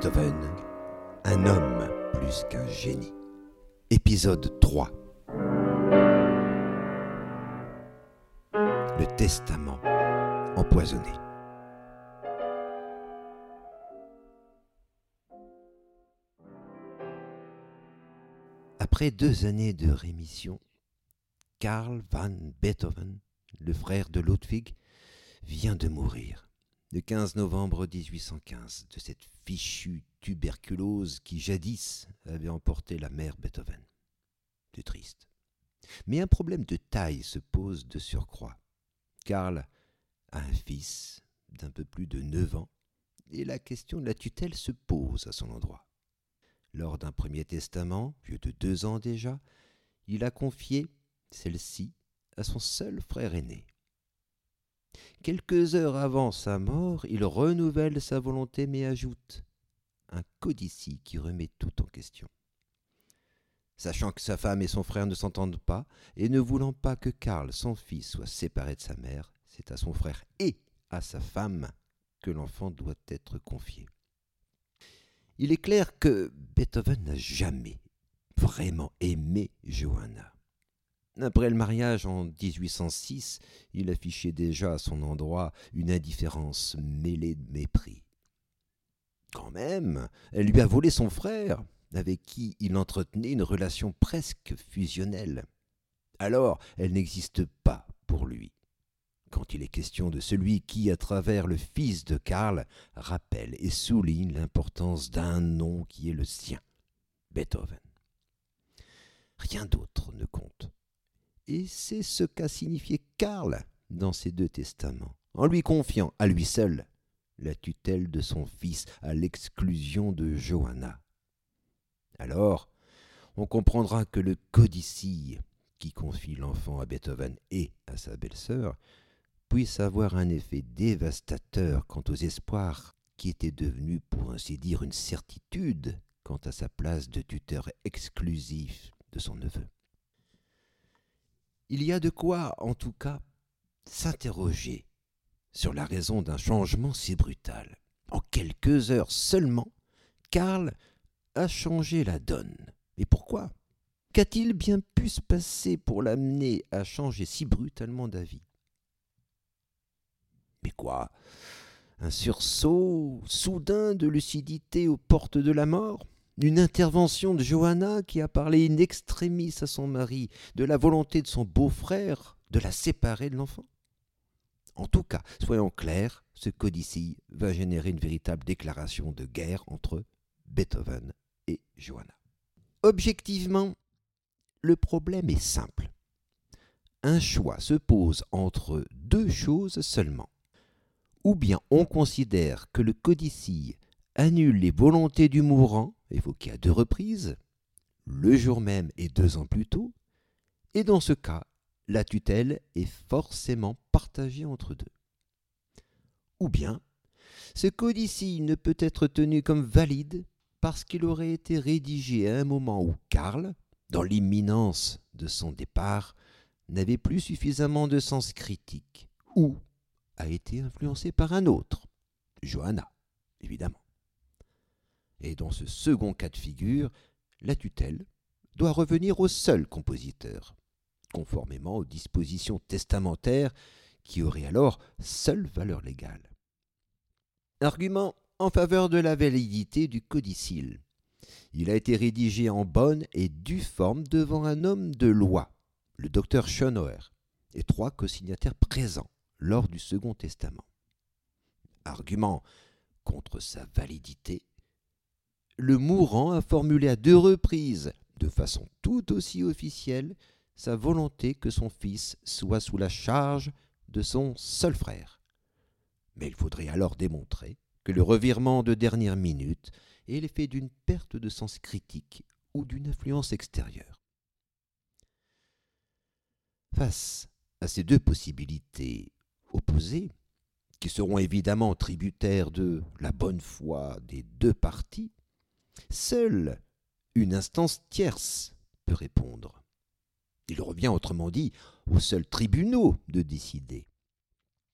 Beethoven, un homme plus qu'un génie. Épisode 3 Le testament empoisonné. Après deux années de rémission, Karl van Beethoven, le frère de Ludwig, vient de mourir le 15 novembre 1815 de cette fichue tuberculose qui jadis avait emporté la mère Beethoven. C'est triste. Mais un problème de taille se pose de surcroît. Karl a un fils d'un peu plus de neuf ans, et la question de la tutelle se pose à son endroit. Lors d'un premier testament, vieux de deux ans déjà, il a confié celle-ci à son seul frère aîné. Quelques heures avant sa mort, il renouvelle sa volonté mais ajoute un codicie qui remet tout en question. Sachant que sa femme et son frère ne s'entendent pas, et ne voulant pas que Karl, son fils, soit séparé de sa mère, c'est à son frère et à sa femme que l'enfant doit être confié. Il est clair que Beethoven n'a jamais vraiment aimé Johanna. Après le mariage en 1806, il affichait déjà à son endroit une indifférence mêlée de mépris. Quand même, elle lui a volé son frère, avec qui il entretenait une relation presque fusionnelle. Alors, elle n'existe pas pour lui. Quand il est question de celui qui, à travers le fils de Karl, rappelle et souligne l'importance d'un nom qui est le sien, Beethoven. Rien d'autre. Et c'est ce qu'a signifié Karl dans ces deux testaments, en lui confiant à lui seul la tutelle de son fils à l'exclusion de Johanna. Alors, on comprendra que le codicille qui confie l'enfant à Beethoven et à sa belle-sœur puisse avoir un effet dévastateur quant aux espoirs qui étaient devenus, pour ainsi dire, une certitude quant à sa place de tuteur exclusif de son neveu. Il y a de quoi, en tout cas, s'interroger sur la raison d'un changement si brutal. En quelques heures seulement, Karl a changé la donne. Et pourquoi? Qu'a-t-il bien pu se passer pour l'amener à changer si brutalement d'avis? Mais quoi? Un sursaut soudain de lucidité aux portes de la mort? Une intervention de Johanna qui a parlé in extremis à son mari de la volonté de son beau-frère de la séparer de l'enfant En tout cas, soyons clairs, ce codicille va générer une véritable déclaration de guerre entre Beethoven et Johanna. Objectivement, le problème est simple. Un choix se pose entre deux choses seulement. Ou bien on considère que le codicille annule les volontés du mourant évoqué à deux reprises, le jour même et deux ans plus tôt, et dans ce cas, la tutelle est forcément partagée entre deux. Ou bien, ce codicille ne peut être tenu comme valide parce qu'il aurait été rédigé à un moment où Karl, dans l'imminence de son départ, n'avait plus suffisamment de sens critique, ou a été influencé par un autre, Johanna, évidemment. Et dans ce second cas de figure, la tutelle doit revenir au seul compositeur, conformément aux dispositions testamentaires qui auraient alors seule valeur légale. Argument en faveur de la validité du codicile. Il a été rédigé en bonne et due forme devant un homme de loi, le docteur Schonauer, et trois co-signataires présents lors du Second Testament. Argument contre sa validité, le mourant a formulé à deux reprises, de façon tout aussi officielle, sa volonté que son fils soit sous la charge de son seul frère. Mais il faudrait alors démontrer que le revirement de dernière minute est l'effet d'une perte de sens critique ou d'une influence extérieure. Face à ces deux possibilités opposées, qui seront évidemment tributaires de la bonne foi des deux parties, Seule une instance tierce peut répondre. Il revient autrement dit aux seuls tribunaux de décider.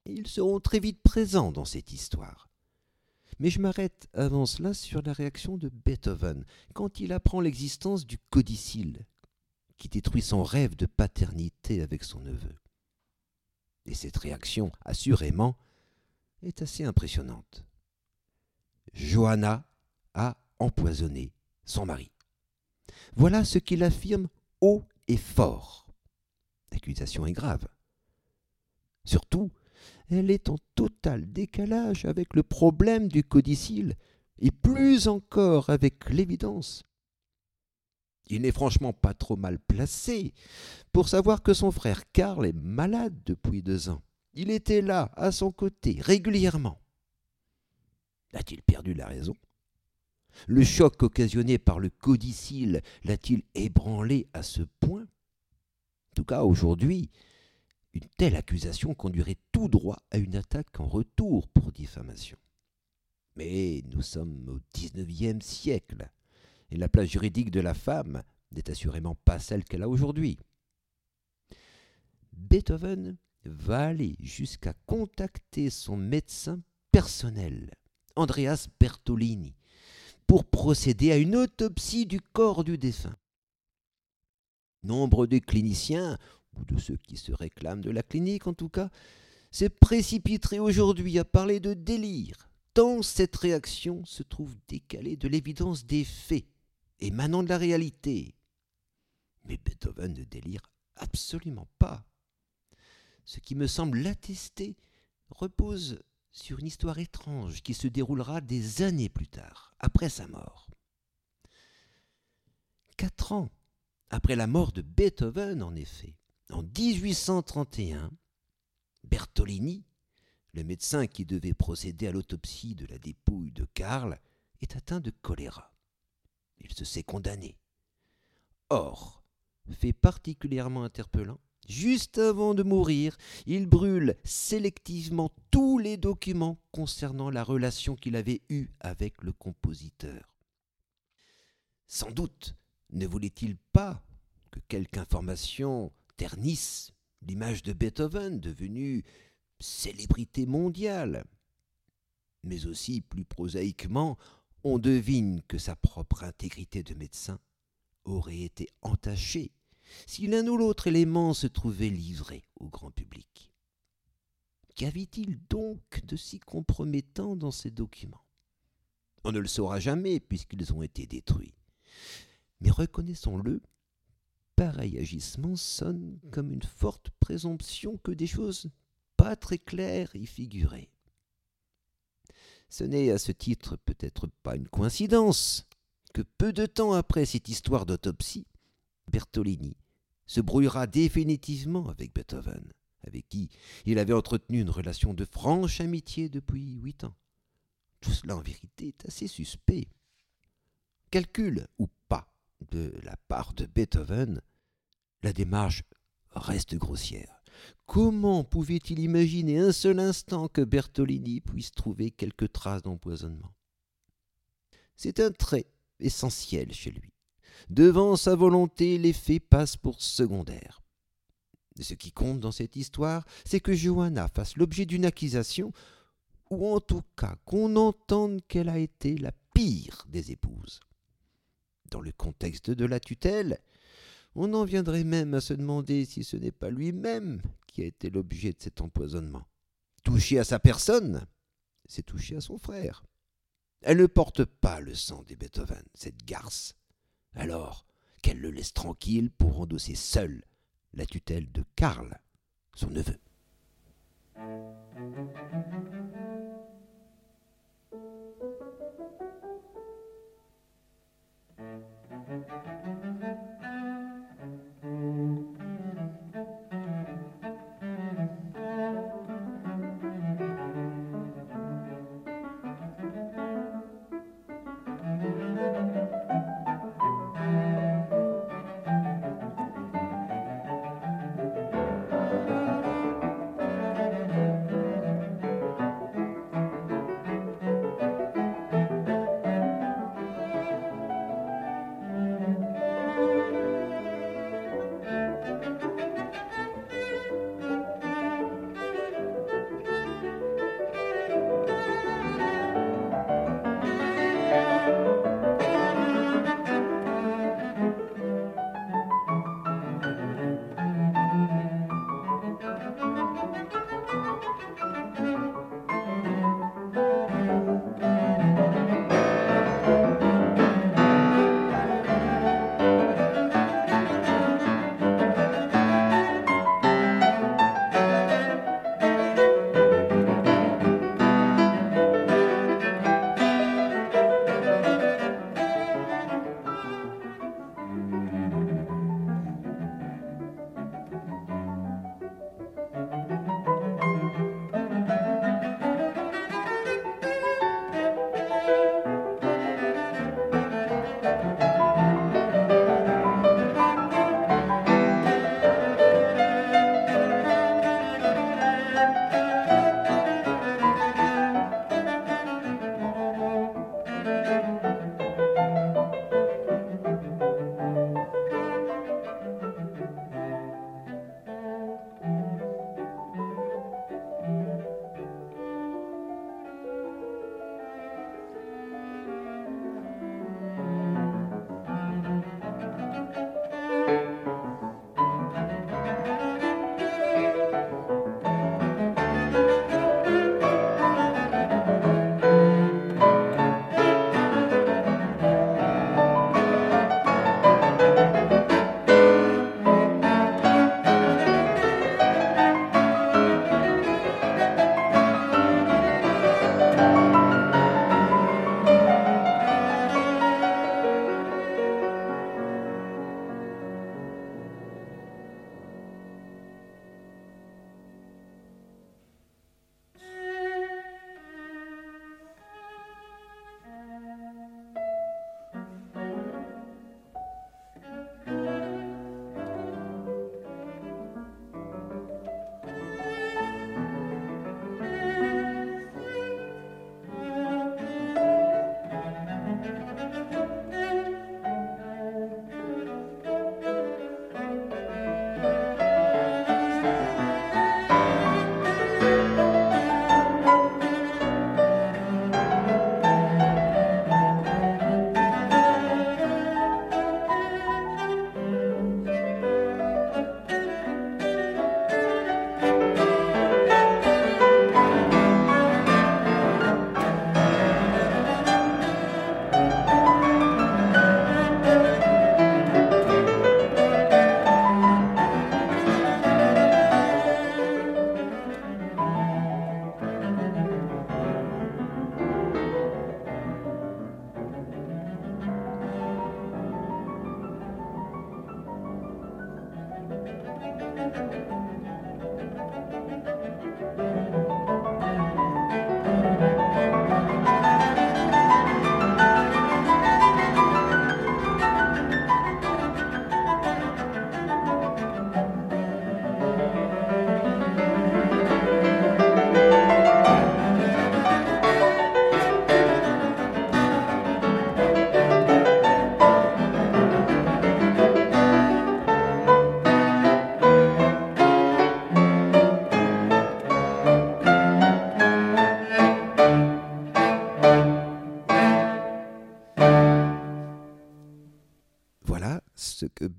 Ils seront très vite présents dans cette histoire. Mais je m'arrête avant cela sur la réaction de Beethoven quand il apprend l'existence du codicille, qui détruit son rêve de paternité avec son neveu. Et cette réaction, assurément, est assez impressionnante. Johanna a empoisonné son mari. Voilà ce qu'il affirme haut et fort. L'accusation est grave. Surtout, elle est en total décalage avec le problème du codicile, et plus encore avec l'évidence. Il n'est franchement pas trop mal placé pour savoir que son frère Karl est malade depuis deux ans. Il était là, à son côté, régulièrement. A-t-il perdu la raison? Le choc occasionné par le codicile l'a-t-il ébranlé à ce point? En tout cas, aujourd'hui, une telle accusation conduirait tout droit à une attaque en retour pour diffamation. Mais nous sommes au XIXe siècle, et la place juridique de la femme n'est assurément pas celle qu'elle a aujourd'hui. Beethoven va aller jusqu'à contacter son médecin personnel, Andreas Bertolini, procéder à une autopsie du corps du défunt. Nombre de cliniciens ou de ceux qui se réclament de la clinique en tout cas, se précipiterait aujourd'hui à parler de délire, tant cette réaction se trouve décalée de l'évidence des faits, émanant de la réalité. Mais Beethoven ne délire absolument pas. Ce qui me semble l'attester repose sur une histoire étrange qui se déroulera des années plus tard, après sa mort. Quatre ans après la mort de Beethoven, en effet, en 1831, Bertolini, le médecin qui devait procéder à l'autopsie de la dépouille de Karl, est atteint de choléra. Il se sait condamné. Or, fait particulièrement interpellant, juste avant de mourir, il brûle sélectivement tous les documents concernant la relation qu'il avait eue avec le compositeur. Sans doute ne voulait-il pas que quelque information ternissent l'image de Beethoven, devenu célébrité mondiale. Mais aussi, plus prosaïquement, on devine que sa propre intégrité de médecin aurait été entachée si l'un ou l'autre élément se trouvait livré au grand public. Qu'avait-il donc de si compromettant dans ces documents? On ne le saura jamais puisqu'ils ont été détruits. Mais reconnaissons-le, pareil agissement sonne comme une forte présomption que des choses pas très claires y figuraient. Ce n'est à ce titre peut-être pas une coïncidence que peu de temps après cette histoire d'autopsie, Bertolini se brouillera définitivement avec Beethoven, avec qui il avait entretenu une relation de franche amitié depuis huit ans. Tout cela en vérité est assez suspect. Calcul ou pas de la part de Beethoven, la démarche reste grossière. Comment pouvait-il imaginer un seul instant que Bertolini puisse trouver quelques traces d'empoisonnement? C'est un trait essentiel chez lui. Devant sa volonté, les faits passent pour secondaires. Ce qui compte dans cette histoire, c'est que Johanna fasse l'objet d'une accusation, ou en tout cas qu'on entende qu'elle a été la pire des épouses. Dans le contexte de la tutelle, on en viendrait même à se demander si ce n'est pas lui-même qui a été l'objet de cet empoisonnement. Toucher à sa personne, c'est toucher à son frère. Elle ne porte pas le sang des Beethoven, cette garce. Alors, qu'elle le laisse tranquille pour endosser seule la tutelle de Karl, son neveu.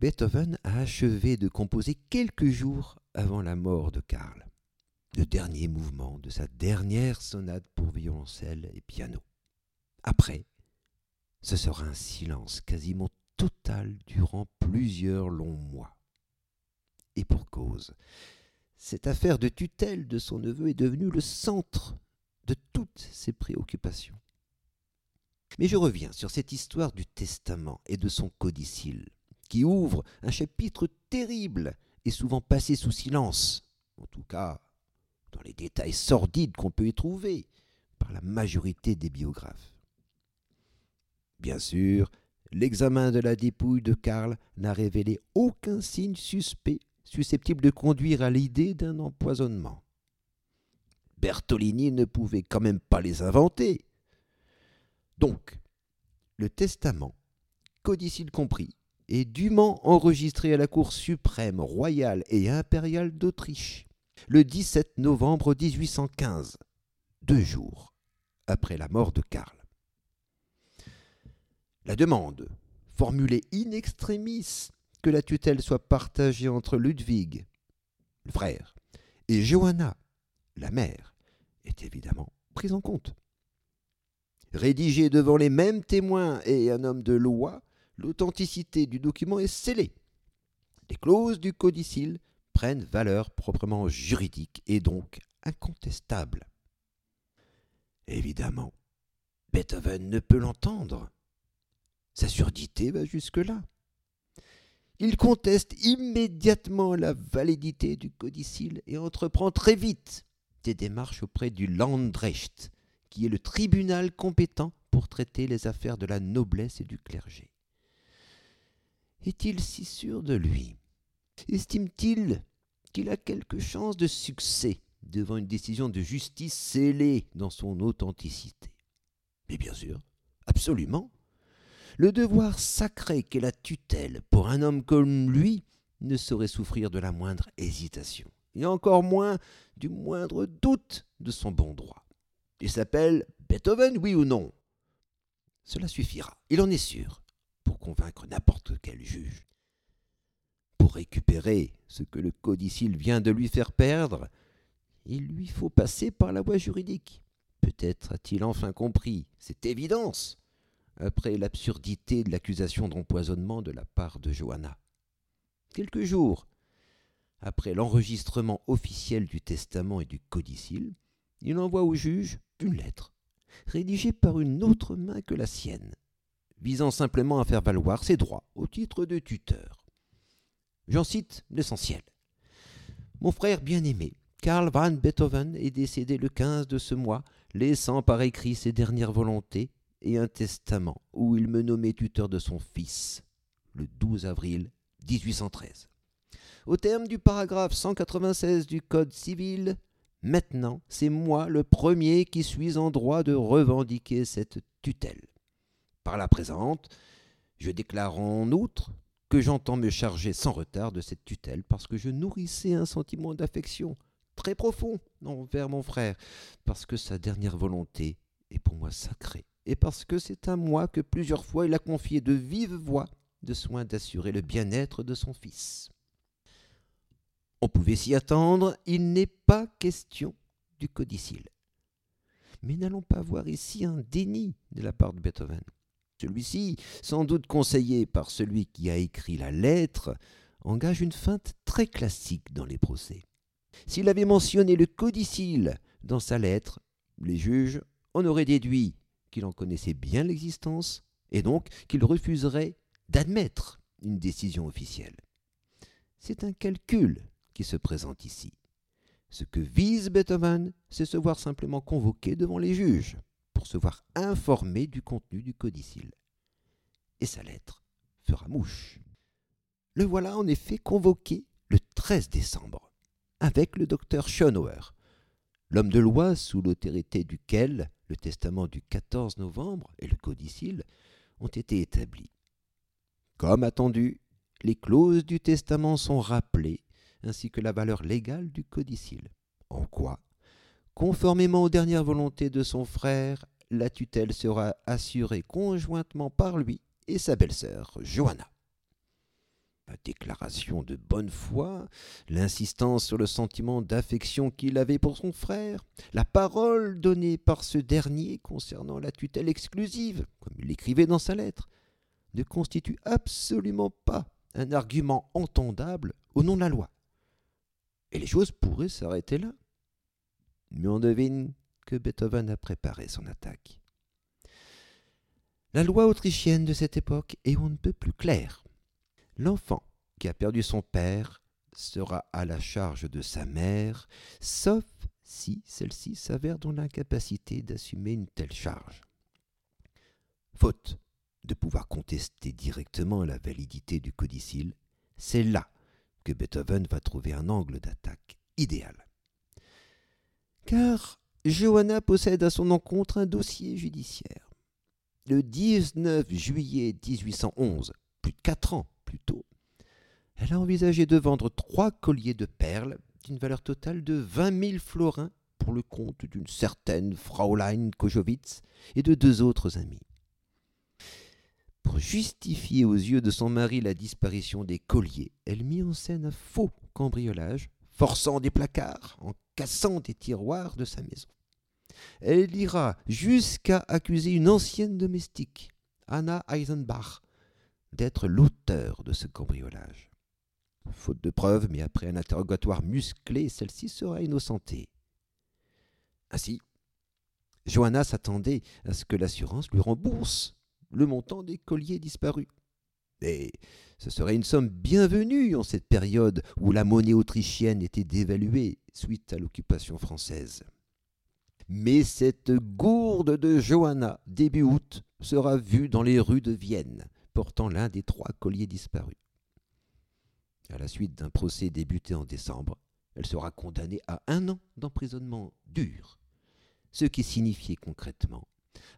Beethoven a achevé de composer quelques jours avant la mort de Karl, le dernier mouvement de sa dernière sonate pour violoncelle et piano. Après, ce sera un silence quasiment total durant plusieurs longs mois. Et pour cause, cette affaire de tutelle de son neveu est devenue le centre de toutes ses préoccupations. Mais je reviens sur cette histoire du testament et de son codicile, qui ouvre un chapitre terrible et souvent passé sous silence, en tout cas dans les détails sordides qu'on peut y trouver par la majorité des biographes. Bien sûr, l'examen de la dépouille de Karl n'a révélé aucun signe suspect susceptible de conduire à l'idée d'un empoisonnement. Bertolini ne pouvait quand même pas les inventer. Donc, le testament, codicile compris, est dûment enregistré à la Cour suprême royale et impériale d'Autriche le 17 novembre 1815, deux jours après la mort de Karl. La demande, formulée in extremis, que la tutelle soit partagée entre Ludwig, le frère, et Johanna, la mère, est évidemment prise en compte. Rédigé devant les mêmes témoins et un homme de loi, l'authenticité du document est scellée. Les clauses du codicile prennent valeur proprement juridique et donc incontestable. Évidemment, Beethoven ne peut l'entendre. Sa surdité va jusque-là. Il conteste immédiatement la validité du codicile et entreprend très vite des démarches auprès du Landrecht, qui est le tribunal compétent pour traiter les affaires de la noblesse et du clergé. Est-il si sûr de lui? Estime-t-il qu'il a quelque chance de succès devant une décision de justice scellée dans son authenticité? Mais bien sûr, absolument. Le devoir sacré qu'est la tutelle pour un homme comme lui ne saurait souffrir de la moindre hésitation, et encore moins du moindre doute de son bon droit. Il s'appelle Beethoven, oui ou non? Cela suffira, il en est sûr, convaincre n'importe quel juge. Pour récupérer ce que le codicile vient de lui faire perdre, il lui faut passer par la voie juridique. Peut-être a-t-il enfin compris cette évidence, après l'absurdité de l'accusation d'empoisonnement de la part de Johanna. Quelques jours après l'enregistrement officiel du testament et du codicile, il envoie au juge une lettre, rédigée par une autre main que la sienne, visant simplement à faire valoir ses droits au titre de tuteur. J'en cite l'essentiel. Mon frère bien-aimé, Karl van Beethoven, est décédé le 15 de ce mois, laissant par écrit ses dernières volontés et un testament où il me nommait tuteur de son fils, le 12 avril 1813. Au terme du paragraphe 196 du Code civil, Maintenant, c'est moi le premier qui suis en droit de revendiquer cette tutelle. Par la présente, je déclare en outre que j'entends me charger sans retard de cette tutelle parce que je nourrissais un sentiment d'affection très profond envers mon frère, parce que sa dernière volonté est pour moi sacrée, et parce que c'est à moi que plusieurs fois il a confié de vive voix de soin d'assurer le bien-être de son fils. On pouvait s'y attendre, il n'est pas question du codicile. Mais n'allons pas voir ici un déni de la part de Beethoven. Celui-ci, sans doute conseillé par celui qui a écrit la lettre, engage une feinte très classique dans les procès. S'il avait mentionné le codicile dans sa lettre, les juges en auraient déduit qu'il en connaissait bien l'existence et donc qu'il refuserait d'admettre une décision officielle. C'est un calcul qui se présente ici. Ce que vise Beethoven, c'est se voir simplement convoqué devant les juges pour se voir informé du contenu du codicile. Et sa lettre fera mouche. Le voilà en effet convoqué le 13 décembre, avec le docteur Schönauer, l'homme de loi sous l'autorité duquel le testament du 14 novembre et le codicile ont été établis. Comme attendu, les clauses du testament sont rappelées ainsi que la valeur légale du codicile. En quoi Conformément aux dernières volontés de son frère, la tutelle sera assurée conjointement par lui et sa belle-sœur, Johanna. la déclaration de bonne foi, l'insistance sur le sentiment d'affection qu'il avait pour son frère, la parole donnée par ce dernier concernant la tutelle exclusive, comme il l'écrivait dans sa lettre, ne constituent absolument pas un argument entendable au nom de la loi. Et les choses pourraient s'arrêter là. Mais on devine que Beethoven a préparé son attaque. La loi autrichienne de cette époque est on ne peut plus claire. L'enfant qui a perdu son père sera à la charge de sa mère, sauf si celle-ci s'avère dans l'incapacité d'assumer une telle charge. Faute de pouvoir contester directement la validité du codicile, c'est là que Beethoven va trouver un angle d'attaque idéal. Car Johanna possède à son encontre un dossier judiciaire. Le 19 juillet 1811, plus de quatre ans plus tôt, elle a envisagé de vendre trois colliers de perles d'une valeur totale de 20 000 florins pour le compte d'une certaine Fraulein Kojowitz et de deux autres amis. Pour justifier aux yeux de son mari la disparition des colliers, elle mit en scène un faux cambriolage, forçant des placards, en cassant des tiroirs de sa maison. Elle ira jusqu'à accuser une ancienne domestique, Anna Eisenbach, d'être l'auteur de ce cambriolage. Faute de preuves, mais après un interrogatoire musclé, celle-ci sera innocentée. Ainsi, Johanna s'attendait à ce que l'assurance lui rembourse le montant des colliers disparus. Et ce serait une somme bienvenue en cette période où la monnaie autrichienne était dévaluée suite à l'occupation française. Mais cette gourde de Johanna, début août, sera vue dans les rues de Vienne, portant l'un des trois colliers disparus. À la suite d'un procès débuté en décembre, elle sera condamnée à un an d'emprisonnement dur, ce qui signifiait concrètement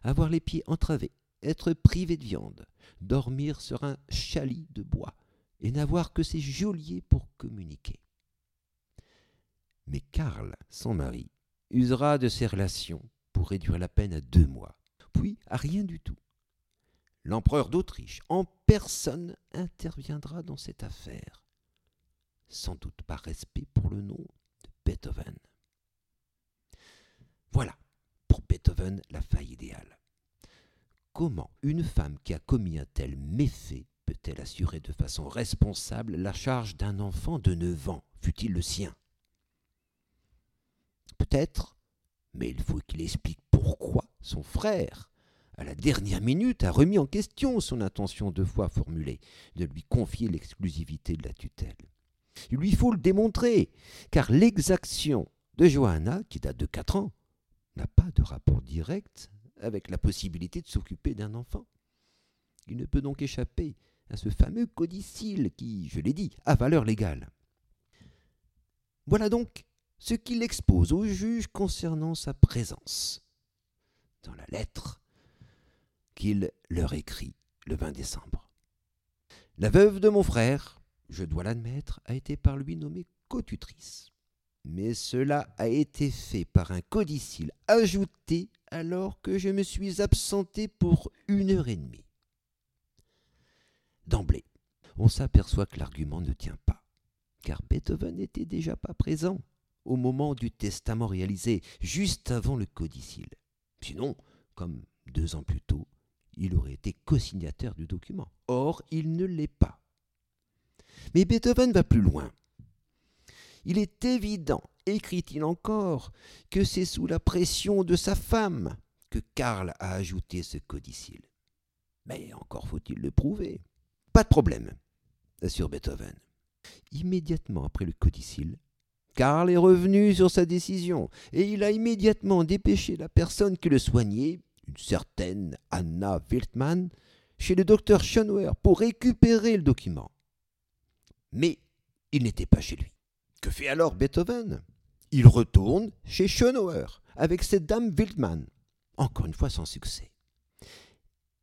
avoir les pieds entravés, être privé de viande, dormir sur un chalit de bois et n'avoir que ses geôliers pour communiquer. Mais Karl, son mari, usera de ses relations pour réduire la peine à deux mois, puis à rien du tout. L'empereur d'Autriche en personne interviendra dans cette affaire, sans doute par respect pour le nom de Beethoven. Voilà, pour Beethoven, la faille idéale. Comment une femme qui a commis un tel méfait peut-elle assurer de façon responsable la charge d'un enfant de neuf ans, fût-il le sien? Peut-être, mais il faut qu'il explique pourquoi son frère, à la dernière minute, a remis en question son intention deux fois formulée de lui confier l'exclusivité de la tutelle. Il lui faut le démontrer, car l'exaction de Johanna, qui date de quatre ans, n'a pas de rapport direct avec la possibilité de s'occuper d'un enfant. Il ne peut donc échapper à ce fameux codicile qui, je l'ai dit, a valeur légale. Voilà donc ce qu'il expose au juge concernant sa présence dans la lettre qu'il leur écrit le 20 décembre. La veuve de mon frère, je dois l'admettre, a été par lui nommée cotutrice. Mais cela a été fait par un codicile ajouté alors que je me suis absenté pour une heure et demie. D'emblée, on s'aperçoit que l'argument ne tient pas, car Beethoven n'était déjà pas présent au moment du testament réalisé, juste avant le codicile. Sinon, comme deux ans plus tôt, il aurait été co-signataire du document. Or, il ne l'est pas. Mais Beethoven va plus loin. Il est évident, écrit-il encore, que c'est sous la pression de sa femme que Karl a ajouté ce codicile. Mais encore faut-il le prouver. Pas de problème, assure Beethoven. Immédiatement après le codicile, Karl est revenu sur sa décision et il a immédiatement dépêché la personne qui le soignait, une certaine Anna Wildmann, chez le docteur Schönauer pour récupérer le document. Mais il n'était pas chez lui. Que fait alors Beethoven? Il retourne chez Schönauer avec cette dame Wildmann, encore une fois sans succès.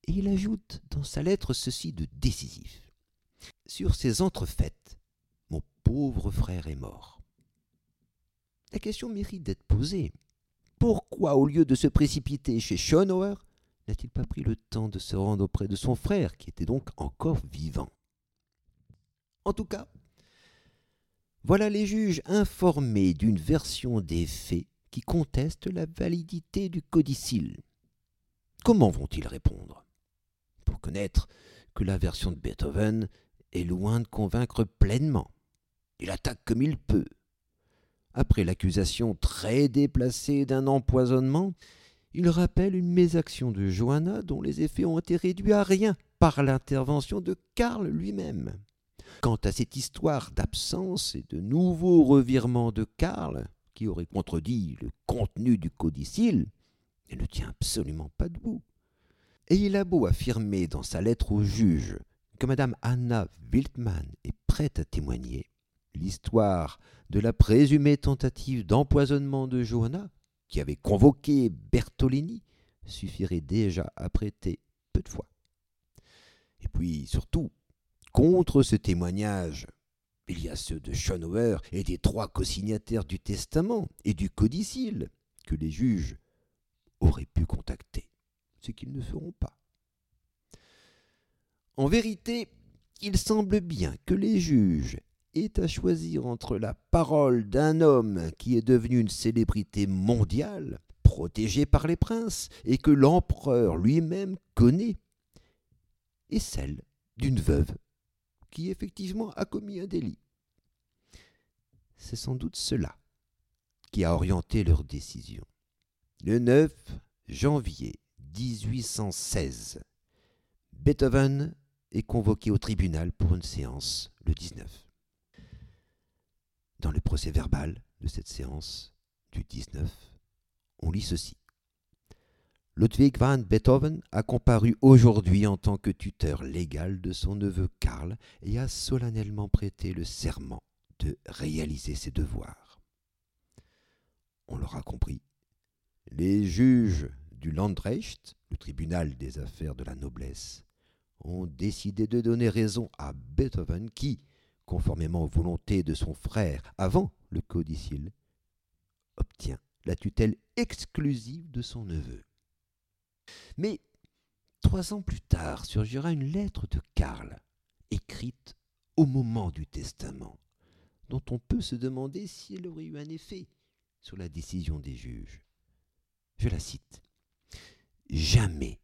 Et il ajoute dans sa lettre ceci de décisif. Sur ces entrefaites, mon pauvre frère est mort. La question mérite d'être posée. Pourquoi, au lieu de se précipiter chez Schönauer, n'a-t-il pas pris le temps de se rendre auprès de son frère, qui était donc encore vivant? En tout cas, voilà les juges informés d'une version des faits qui conteste la validité du codicile. Comment vont-ils répondre? Pour connaître que la version de Beethoven est loin de convaincre pleinement. Il attaque comme il peut. Après l'accusation très déplacée d'un empoisonnement, il rappelle une mésaction de Johanna dont les effets ont été réduits à rien par l'intervention de Karl lui-même. Quant à cette histoire d'absence et de nouveaux revirements de Karl, qui aurait contredit le contenu du codicile, elle ne tient absolument pas debout. Et il a beau affirmer dans sa lettre au juge que Madame Anna Wildmann est prête à témoigner, l'histoire de la présumée tentative d'empoisonnement de Johanna, qui avait convoqué Bertolini, suffirait déjà à prêter peu de foi. Et puis, surtout, contre ce témoignage, il y a ceux de Schonauer et des trois co-signataires du testament et du codicile que les juges auraient pu contacter, ce qu'ils ne feront pas. En vérité, il semble bien que les juges aient à choisir entre la parole d'un homme qui est devenu une célébrité mondiale, protégé par les princes, et que l'empereur lui-même connaît, et celle d'une veuve qui effectivement a commis un délit. C'est sans doute cela qui a orienté leur décision. Le 9 janvier 1816, Beethoven est convoqué au tribunal pour une séance le 19. Dans le procès verbal de cette séance du 19, on lit ceci. Ludwig van Beethoven a comparu aujourd'hui en tant que tuteur légal de son neveu Karl et a solennellement prêté le serment de réaliser ses devoirs. On l'aura compris, les juges du Landrecht, le tribunal des affaires de la noblesse, ont décidé de donner raison à Beethoven qui, conformément aux volontés de son frère avant le codicile, obtient la tutelle exclusive de son neveu. Mais trois ans plus tard surgira une lettre de Karl, écrite au moment du testament, dont on peut se demander si elle aurait eu un effet sur la décision des juges. Je la cite. Jamais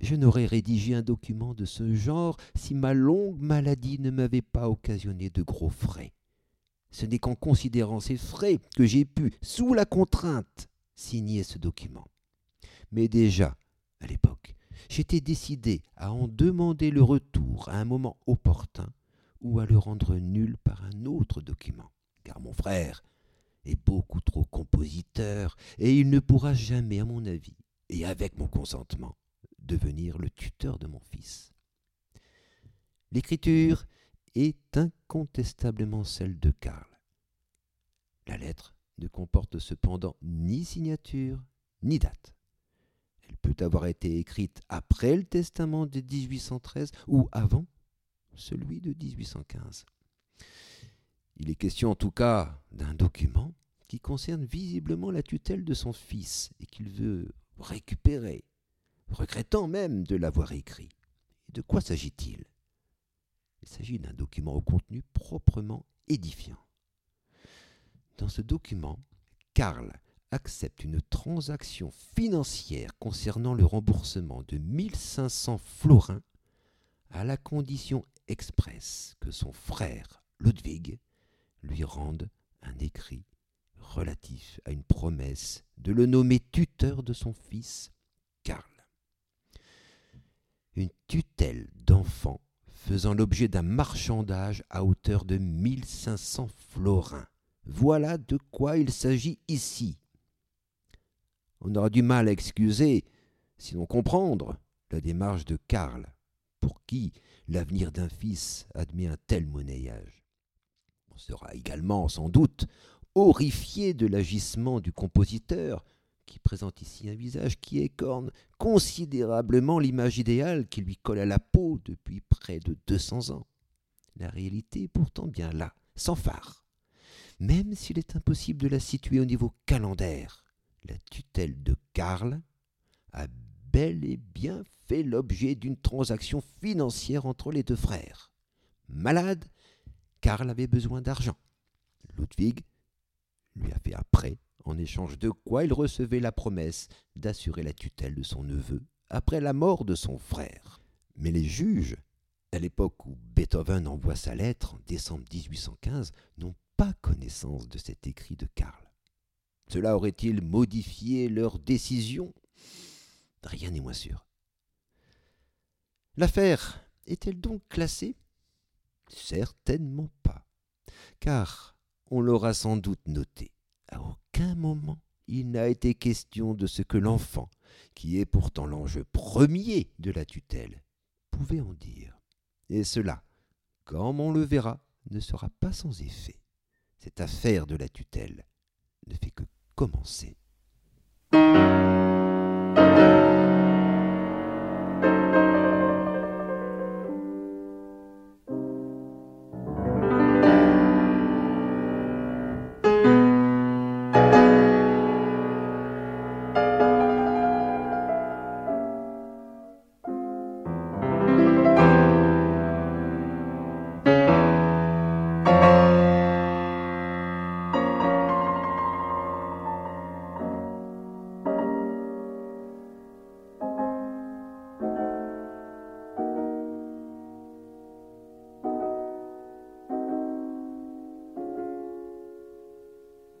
je n'aurais rédigé un document de ce genre si ma longue maladie ne m'avait pas occasionné de gros frais. Ce n'est qu'en considérant ces frais que j'ai pu, sous la contrainte, signer ce document. Mais déjà, à l'époque, j'étais décidé à en demander le retour à un moment opportun ou à le rendre nul par un autre document, car mon frère est beaucoup trop compositeur et il ne pourra jamais, à mon avis, et avec mon consentement, devenir le tuteur de mon fils. L'écriture est incontestablement celle de Karl. La lettre ne comporte cependant ni signature ni date. Peut avoir été écrite après le testament de 1813 ou avant celui de 1815. Il est question en tout cas d'un document qui concerne visiblement la tutelle de son fils et qu'il veut récupérer, regrettant même de l'avoir écrit. de quoi s'agit-il? Il s'agit d'un document au contenu proprement édifiant. Dans ce document, Karl accepte une transaction financière concernant le remboursement de 1500 florins à la condition expresse que son frère Ludwig lui rende un écrit relatif à une promesse de le nommer tuteur de son fils Karl. Une tutelle d'enfant faisant l'objet d'un marchandage à hauteur de 1500 florins. Voilà de quoi il s'agit ici on aura du mal à excuser, sinon comprendre, la démarche de Karl, pour qui l'avenir d'un fils admet un tel monnayage. On sera également, sans doute, horrifié de l'agissement du compositeur, qui présente ici un visage qui écorne considérablement l'image idéale qui lui colle à la peau depuis près de 200 ans. La réalité est pourtant bien là, sans phare, même s'il est impossible de la situer au niveau calendaire la tutelle de Karl a bel et bien fait l'objet d'une transaction financière entre les deux frères. Malade, Karl avait besoin d'argent. Ludwig lui a fait un en échange de quoi il recevait la promesse d'assurer la tutelle de son neveu après la mort de son frère. Mais les juges, à l'époque où Beethoven envoie sa lettre, en décembre 1815, n'ont pas connaissance de cet écrit de Karl. Cela aurait-il modifié leur décision? Rien n'est moins sûr. L'affaire est-elle donc classée? Certainement pas, car on l'aura sans doute noté. À aucun moment il n'a été question de ce que l'enfant, qui est pourtant l'enjeu premier de la tutelle, pouvait en dire. Et cela, comme on le verra, ne sera pas sans effet. Cette affaire de la tutelle ne fait que commencer.